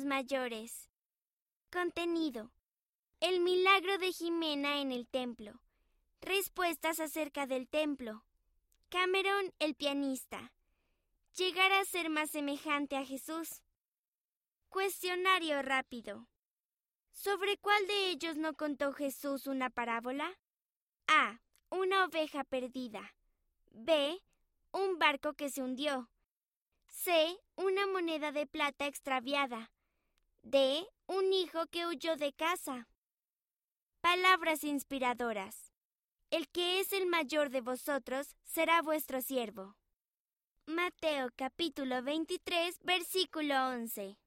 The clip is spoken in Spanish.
mayores. Contenido. El milagro de Jimena en el templo. Respuestas acerca del templo. Cameron, el pianista. Llegar a ser más semejante a Jesús. Cuestionario rápido. ¿Sobre cuál de ellos no contó Jesús una parábola? A. Una oveja perdida. B. Un barco que se hundió. C. Una moneda de plata extraviada. D. Un hijo que huyó de casa. Palabras inspiradoras. El que es el mayor de vosotros será vuestro siervo. Mateo capítulo 23 versículo 11.